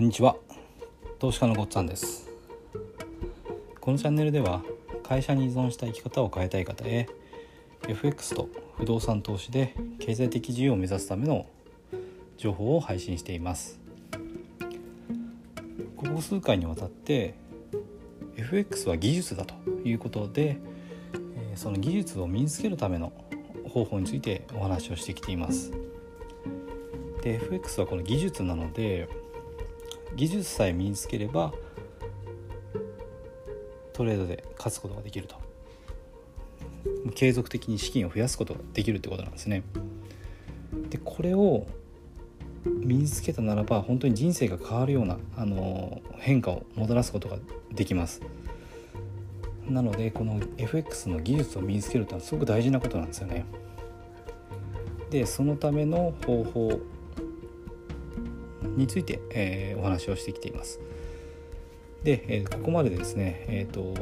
こんにちは。投資家のごっつんです。このチャンネルでは会社に依存した生き方を変えたい方へ FX と不動産投資で経済的自由を目指すための情報を配信しています。ここ数回にわたって FX は技術だということでその技術を身につけるための方法についてお話をしてきています。で FX はこの技術なので技術さえ身につければトレードで勝つことができると。継続的に資金を増やすことができるってことなんですね。でこれを身につけたならば本当に人生が変わるようなあの変化をもたらすことができます。なのでこの FX の技術を身につけるというのはすごく大事なことなんですよね。でそのための方法について、えー、お話をしてきています。で、えー、ここまでですね、えーと、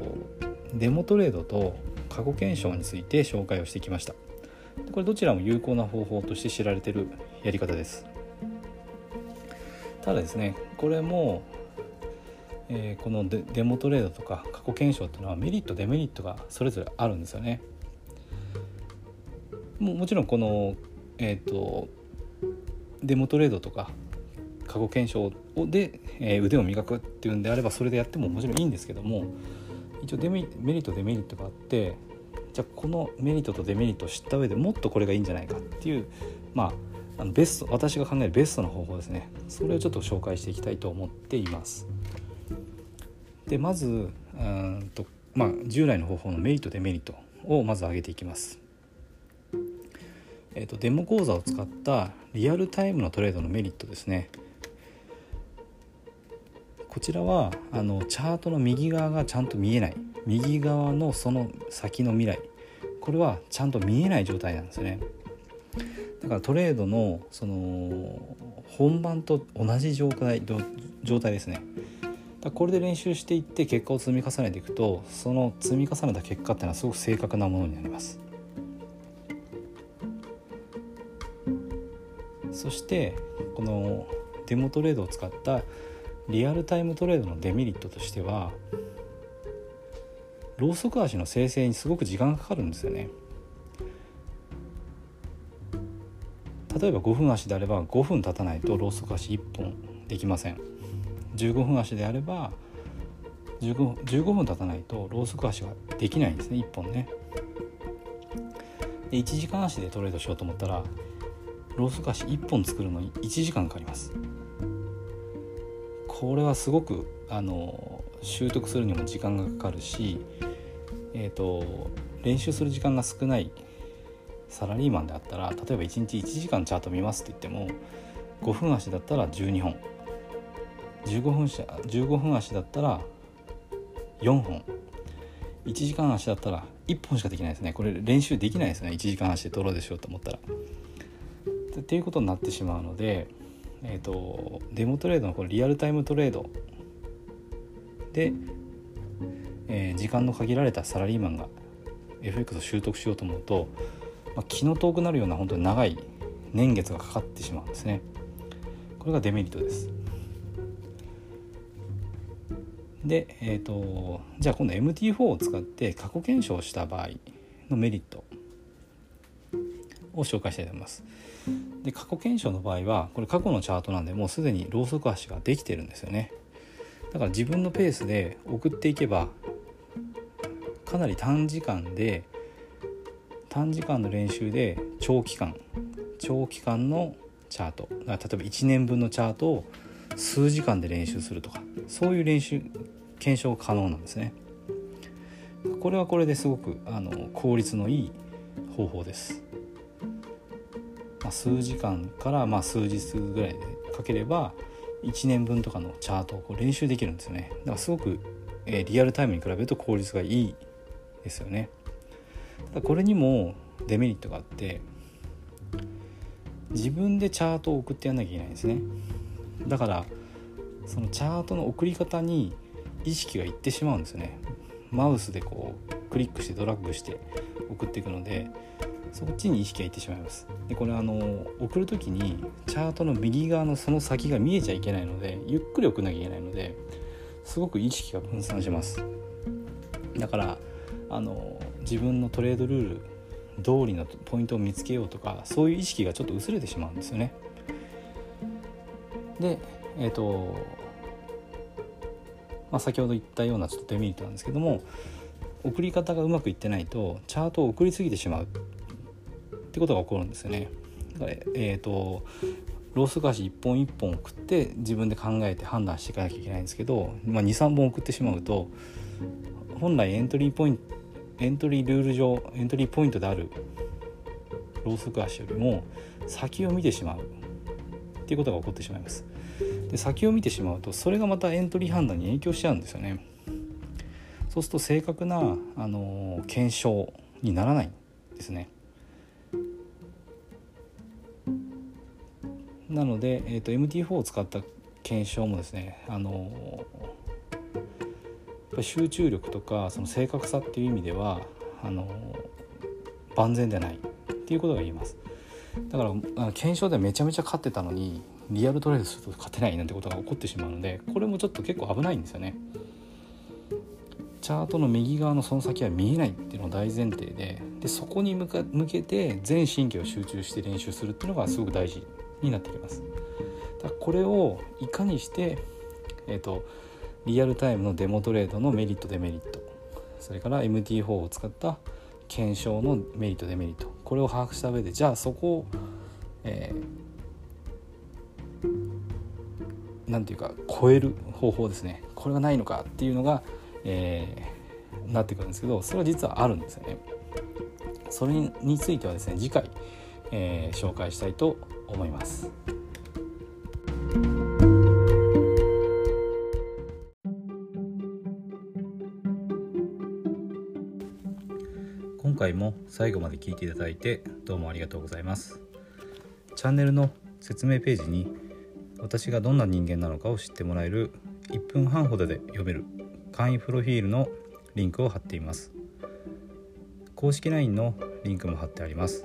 デモトレードと過去検証について紹介をしてきました。これどちらも有効な方法として知られてるやり方です。ただですね、これも、えー、このデモトレードとか過去検証っていうのはメリットデメリットがそれぞれあるんですよね。ももちろんこの、えーとデモトレードとか過去検証で、え腕を磨くっていうんであればそれでやってももちろんいいんですけども一応デメメリットデメリットがあってじゃあこのメリットとデメリットを知った上でもっとこれがいいんじゃないかっていうまああのベスト私が考えるベストな方法ですねそれをちょっと紹介していきたいと思っています。でまずうんと、まあ、従来の方法のメリットデメリットをまず挙げていきます。えーとデモ講座を使ったリアルタイムのトレードのメリットですね。こちらはあのチャートの右側がちゃんと見えない。右側のその先の未来。これはちゃんと見えない状態なんですね。だからトレードのその本番と同じ状態状態ですね。これで練習していって結果を積み重ねていくとその積み重ねた結果っていうのはすごく正確なものになります。そしてこのデモトレードを使ったリアルタイムトレードのデメリットとしてはローソク足の生成にすごく時間がかかるんですよね。例えば5分足であれば5分経たないとローソク足1本できません。15分足であれば 15, 15分経たないとローソク足ができないんですね1本ね。で1時間足でトレードしようと思ったらローソク足1本作るのに1時間かかります。これはすごくあの習得するにも時間がかかるし、えーと、練習する時間が少ないサラリーマンであったら例えば1日1時間チャート見ますって言っても5分足だったら12本15分足 ,15 分足だったら4本1時間足だったら1本しかできないですねこれ練習できないですね1時間足で取ろうでしょうと思ったら。っていうことになってしまうのでえーと、デモトレードのこれリアルタイムトレード。で、えー、時間の限られたサラリーマンが FX を習得しようと思うと、まあ、気の遠くなるような本当に長い年月がかかってしまうんですね。これがデメリットです。で、えーと、じゃあ今度 MT4 を使って過去検証した場合のメリットを紹介したいと思います。で過去検証の場合はこれ過去のチャートなんでもうすでにローソク足ができてるんですよね。だから自分のペースで送っていけばかなり短時間で短時間の練習で長期間長期間のチャート。例えば1年分のチャートを数時間で練習するとかそういう練習検証可能なんですね。これはこれですごくあの効率のいい方法です。まあ、数時間からまあ数日ぐらいでかければ1年分とかのチャートをこう練習できるんですよね。だからすごく、えー、リアルタイムに比べると効率がいいですよね。ただこれにもデメリットがあって自分でチャートを送ってやんなきゃいけないんですね。だからそのチャートの送り方に意識がいってしまうんですよね。マウスでこうクリックしてドラッグして送っていくのでそっちに意識がいってしまいます。でこれあの送る時にチャートの右側のその先が見えちゃいけないのでゆっくり送んなきゃいけないのですごく意識が分散します。だからあの自分のトレードルール通りのポイントを見つけようとかそういう意識がちょっと薄れてしまうんですよね。でえっ、ー、とまあ、先ほど言ったようなちょっとデメリットなんですけども送り方がうまくいってないとチャートを送りすぎてしまう。ってことが起こるんですよね。だからえーと、ロースガシ一本一本送って自分で考えて判断していかなきゃいけないんですけど、まあ、23本送ってしまうと本来エントリーポイントエントリールール上エントリーポイントであるロースガシよりも先を見てしまうっていうことが起こってしまいます。で先を見てしまうとそれがまたエントリー判断に影響しちゃうんですよね。そうすると正確な、あの検証にならないんですね。なので、えーと、MT4 を使った検証もですねあの集中力とかその正確さっていう意味ではあの万全でないっていうことが言えます。だから検証でめちゃめちゃ勝ってたのにリアルトレードすると勝てないなんてことが起こってしまうのでこれもちょっと結構危ないんですよね。チャートの右側のその先は見えないっていうのが大前提ででそこに向か向けて全神経を集中して練習するっていうのがすごく大事になってきますだこれをいかにして、えーと、リアルタイムのデモトレードのメリットデメリットそれから MT4 を使った検証のメリットデメリットこれを把握した上でじゃあそこを、えー、ていうか超える方法ですねこれがないのかっていうのがえー、なってくるんですけどそれは実はあるんですよね。それについてはですね次回、えー、紹介したいと思います。今回も最後まで聞いていただいてどうもありがとうございます。チャンネルの説明ページに私がどんな人間なのかを知ってもらえる1分半ほどで読める簡易プロフィールのリンクを貼っています公式 LINE のリンクも貼ってあります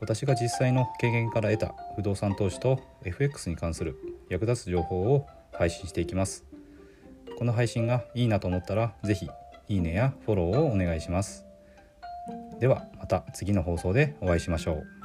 私が実際の経験から得た不動産投資と FX に関する役立つ情報を配信していきます。この配信がいいなと思ったら是非いいねやフォローをお願いします。ではまた次の放送でお会いしましょう。